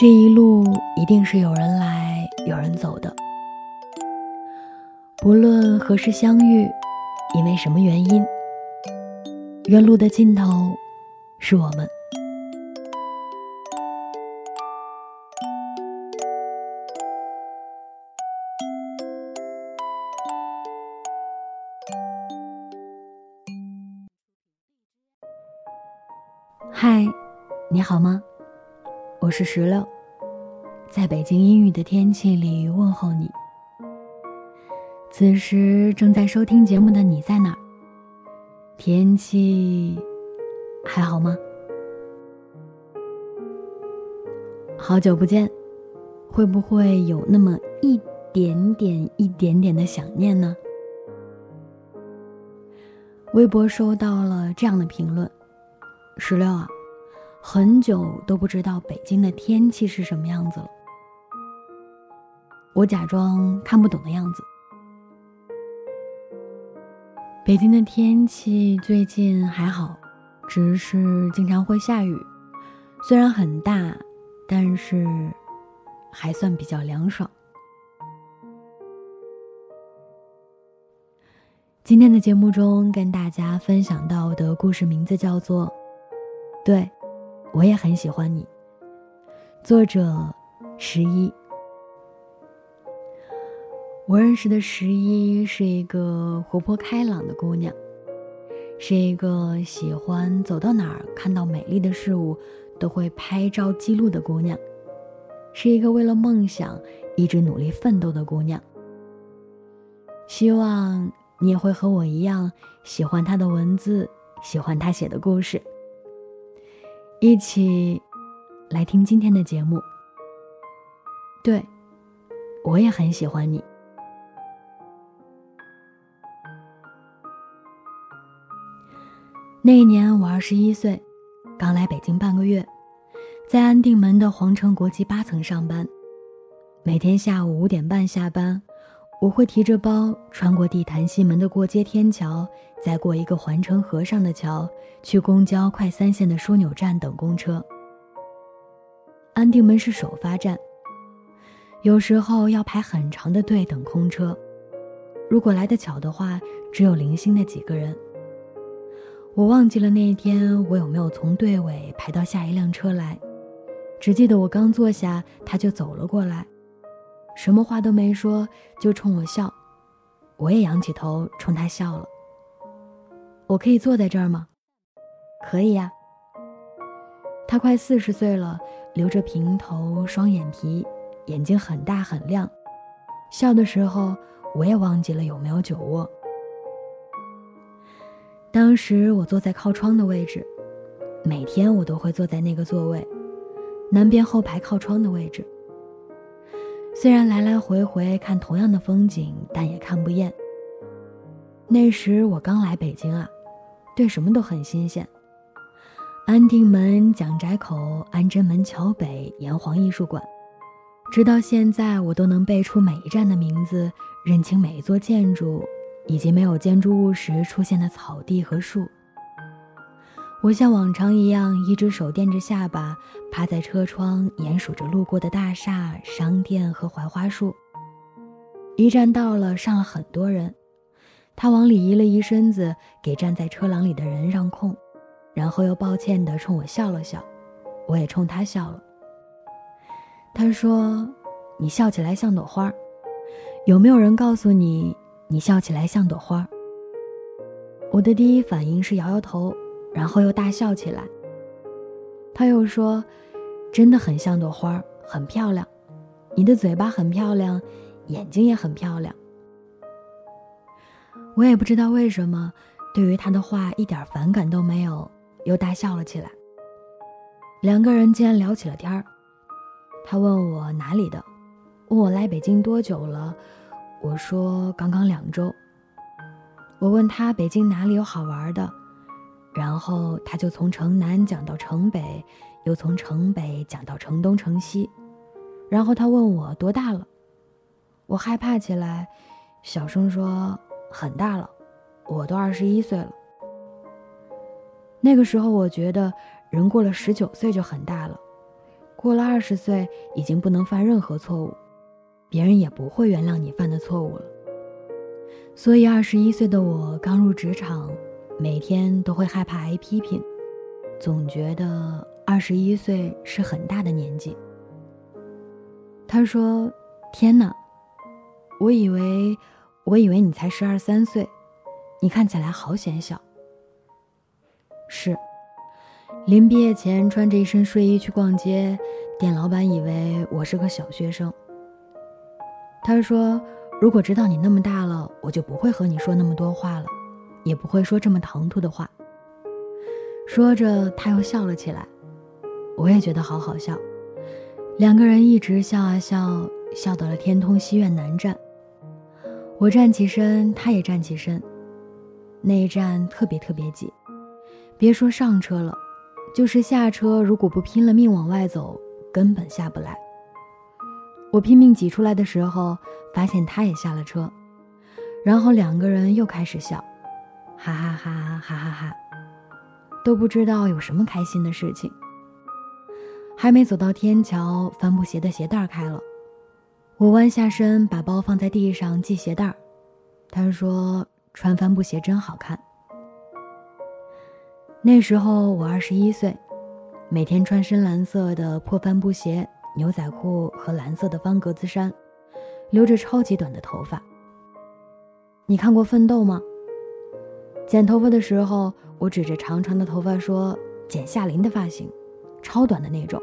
这一路一定是有人来，有人走的。不论何时相遇，因为什么原因，原路的尽头是我们。嗨，你好吗？我是石榴，在北京阴雨的天气里问候你。此时正在收听节目的你在哪儿？天气还好吗？好久不见，会不会有那么一点点、一点点的想念呢？微博收到了这样的评论：石榴啊。很久都不知道北京的天气是什么样子了。我假装看不懂的样子。北京的天气最近还好，只是经常会下雨，虽然很大，但是还算比较凉爽。今天的节目中跟大家分享到的故事名字叫做《对》。我也很喜欢你。作者十一，我认识的十一是一个活泼开朗的姑娘，是一个喜欢走到哪儿看到美丽的事物都会拍照记录的姑娘，是一个为了梦想一直努力奋斗的姑娘。希望你也会和我一样喜欢她的文字，喜欢她写的故事。一起来听今天的节目。对，我也很喜欢你。那一年我二十一岁，刚来北京半个月，在安定门的皇城国际八层上班。每天下午五点半下班，我会提着包穿过地坛西门的过街天桥。再过一个环城河上的桥，去公交快三线的枢纽站等公车。安定门是首发站，有时候要排很长的队等空车。如果来得巧的话，只有零星的几个人。我忘记了那一天我有没有从队尾排到下一辆车来，只记得我刚坐下，他就走了过来，什么话都没说，就冲我笑。我也仰起头冲他笑了。我可以坐在这儿吗？可以呀。他快四十岁了，留着平头，双眼皮，眼睛很大很亮，笑的时候我也忘记了有没有酒窝。当时我坐在靠窗的位置，每天我都会坐在那个座位，南边后排靠窗的位置。虽然来来回回看同样的风景，但也看不厌。那时我刚来北京啊。对什么都很新鲜。安定门、蒋宅口、安贞门桥北、炎黄艺术馆，直到现在我都能背出每一站的名字，认清每一座建筑，以及没有建筑物时出现的草地和树。我像往常一样，一只手垫着下巴，趴在车窗，眼数着路过的大厦、商店和槐花树。一站到了，上了很多人。他往里移了移身子，给站在车廊里的人让空，然后又抱歉地冲我笑了笑，我也冲他笑了。他说：“你笑起来像朵花，有没有人告诉你，你笑起来像朵花？”我的第一反应是摇摇头，然后又大笑起来。他又说：“真的很像朵花，很漂亮，你的嘴巴很漂亮，眼睛也很漂亮。”我也不知道为什么，对于他的话一点反感都没有，又大笑了起来。两个人竟然聊起了天儿。他问我哪里的，问我来北京多久了，我说刚刚两周。我问他北京哪里有好玩的，然后他就从城南讲到城北，又从城北讲到城东城西，然后他问我多大了，我害怕起来，小声说。很大了，我都二十一岁了。那个时候，我觉得人过了十九岁就很大了，过了二十岁，已经不能犯任何错误，别人也不会原谅你犯的错误了。所以，二十一岁的我刚入职场，每天都会害怕挨批评，总觉得二十一岁是很大的年纪。他说：“天哪，我以为，我以为你才十二三岁，你看起来好显小。”是。临毕业前穿着一身睡衣去逛街，店老板以为我是个小学生。他说：“如果知道你那么大了，我就不会和你说那么多话了，也不会说这么唐突的话。”说着，他又笑了起来，我也觉得好好笑。两个人一直笑啊笑，笑到了天通西苑南站。我站起身，他也站起身。那一站特别特别挤，别说上车了。就是下车，如果不拼了命往外走，根本下不来。我拼命挤出来的时候，发现他也下了车，然后两个人又开始笑，哈哈哈哈哈哈，都不知道有什么开心的事情。还没走到天桥，帆布鞋的鞋带开了，我弯下身把包放在地上系鞋带儿他说：“穿帆布鞋真好看。”那时候我二十一岁，每天穿深蓝色的破帆布鞋、牛仔裤和蓝色的方格子衫，留着超级短的头发。你看过《奋斗》吗？剪头发的时候，我指着长长的头发说：“剪夏琳的发型，超短的那种。”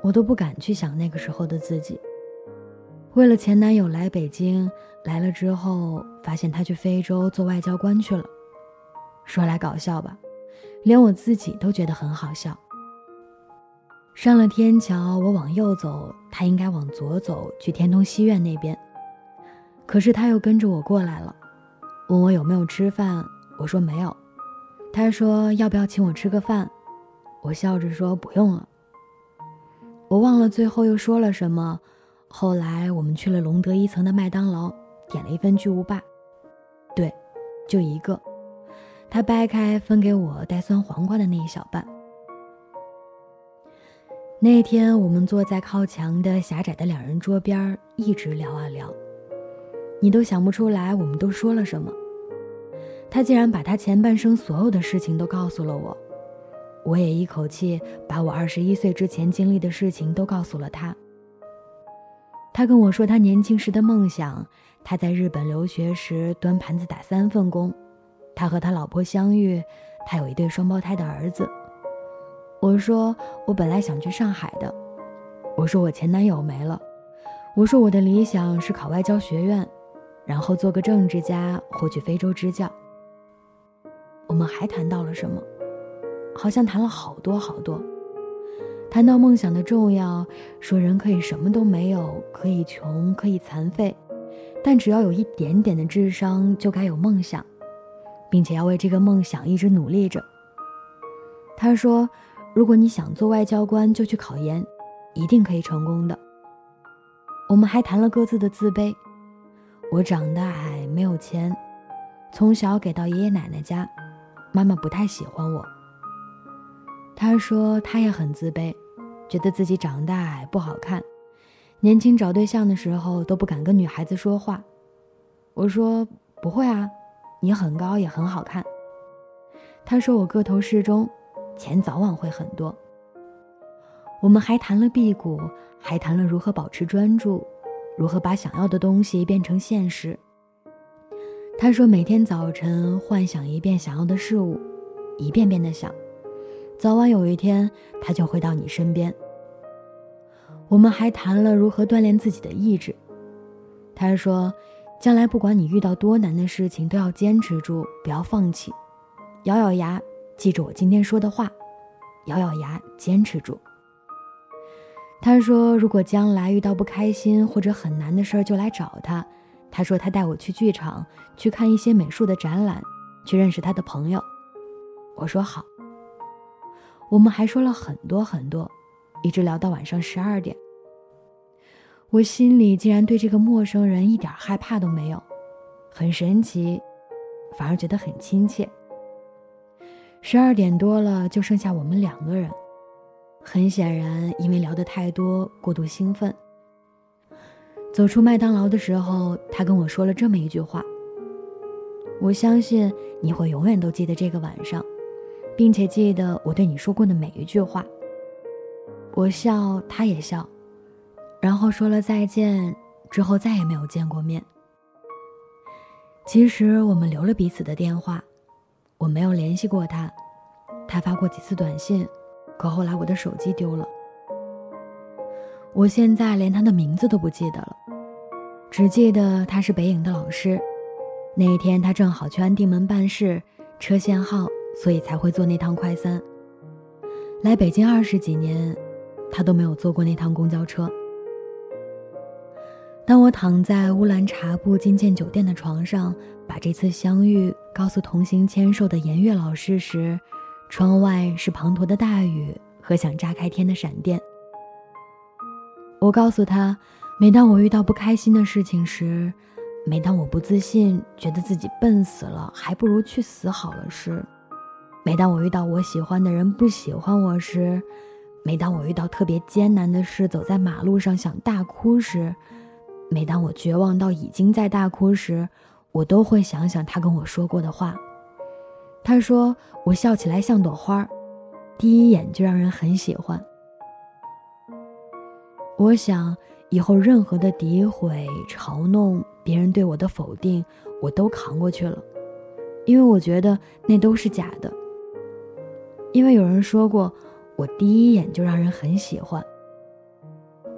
我都不敢去想那个时候的自己。为了前男友来北京，来了之后发现他去非洲做外交官去了。说来搞笑吧，连我自己都觉得很好笑。上了天桥，我往右走，他应该往左走去天通西苑那边。可是他又跟着我过来了，问我有没有吃饭，我说没有。他说要不要请我吃个饭，我笑着说不用了。我忘了最后又说了什么。后来我们去了隆德一层的麦当劳，点了一份巨无霸，对，就一个。他掰开分给我带酸黄瓜的那一小半。那天我们坐在靠墙的狭窄的两人桌边一直聊啊聊，你都想不出来我们都说了什么。他竟然把他前半生所有的事情都告诉了我，我也一口气把我二十一岁之前经历的事情都告诉了他。他跟我说他年轻时的梦想，他在日本留学时端盘子打三份工。他和他老婆相遇，他有一对双胞胎的儿子。我说我本来想去上海的，我说我前男友没了，我说我的理想是考外交学院，然后做个政治家或去非洲支教。我们还谈到了什么？好像谈了好多好多，谈到梦想的重要，说人可以什么都没有，可以穷，可以残废，但只要有一点点的智商，就该有梦想。并且要为这个梦想一直努力着。他说：“如果你想做外交官，就去考研，一定可以成功的。”我们还谈了各自的自卑。我长得矮，没有钱，从小给到爷爷奶奶家，妈妈不太喜欢我。他说他也很自卑，觉得自己长得矮不好看，年轻找对象的时候都不敢跟女孩子说话。我说不会啊。你很高也很好看。他说我个头适中，钱早晚会很多。我们还谈了辟谷，还谈了如何保持专注，如何把想要的东西变成现实。他说每天早晨幻想一遍想要的事物，一遍遍的想，早晚有一天他就会到你身边。我们还谈了如何锻炼自己的意志。他说。将来不管你遇到多难的事情，都要坚持住，不要放弃，咬咬牙，记住我今天说的话，咬咬牙，坚持住。他说，如果将来遇到不开心或者很难的事儿，就来找他。他说他带我去剧场，去看一些美术的展览，去认识他的朋友。我说好。我们还说了很多很多，一直聊到晚上十二点。我心里竟然对这个陌生人一点害怕都没有，很神奇，反而觉得很亲切。十二点多了，就剩下我们两个人，很显然因为聊得太多，过度兴奋。走出麦当劳的时候，他跟我说了这么一句话：“我相信你会永远都记得这个晚上，并且记得我对你说过的每一句话。”我笑，他也笑，然后说了再见，之后再也没有见过面。其实我们留了彼此的电话，我没有联系过他，他发过几次短信，可后来我的手机丢了。我现在连他的名字都不记得了，只记得他是北影的老师。那一天他正好去安定门办事，车限号，所以才会坐那趟快三。来北京二十几年，他都没有坐过那趟公交车。当我躺在乌兰察布金建酒店的床上，把这次相遇告诉同行签售的颜悦老师时，窗外是滂沱的大雨和想炸开天的闪电。我告诉他，每当我遇到不开心的事情时，每当我不自信，觉得自己笨死了，还不如去死好了时，每当我遇到我喜欢的人不喜欢我时，每当我遇到特别艰难的事，走在马路上想大哭时，每当我绝望到已经在大哭时，我都会想想他跟我说过的话。他说我笑起来像朵花，第一眼就让人很喜欢。我想，以后任何的诋毁、嘲弄，别人对我的否定，我都扛过去了，因为我觉得那都是假的。因为有人说过，我第一眼就让人很喜欢。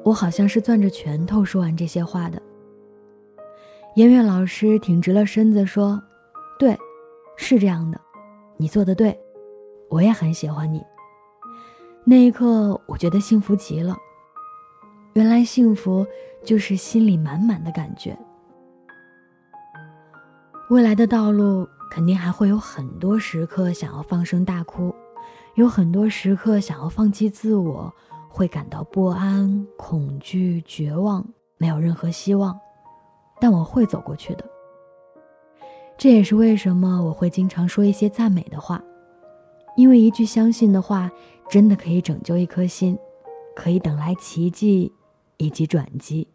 我好像是攥着拳头说完这些话的。颜悦老师挺直了身子说：“对，是这样的，你做的对，我也很喜欢你。”那一刻，我觉得幸福极了。原来幸福就是心里满满的感觉。未来的道路肯定还会有很多时刻想要放声大哭，有很多时刻想要放弃自我，会感到不安、恐惧、绝望，没有任何希望。但我会走过去的。这也是为什么我会经常说一些赞美的话，因为一句相信的话，真的可以拯救一颗心，可以等来奇迹。以及转机。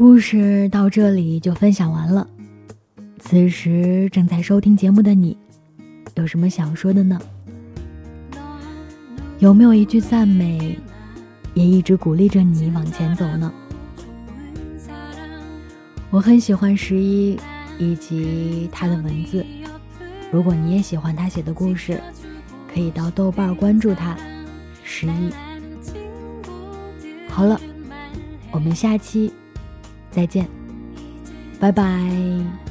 故事到这里就分享完了。此时正在收听节目的你，有什么想说的呢？有没有一句赞美，也一直鼓励着你往前走呢？我很喜欢十一以及他的文字。如果你也喜欢他写的故事，可以到豆瓣关注他，十一。好了，我们下期。再见，拜拜。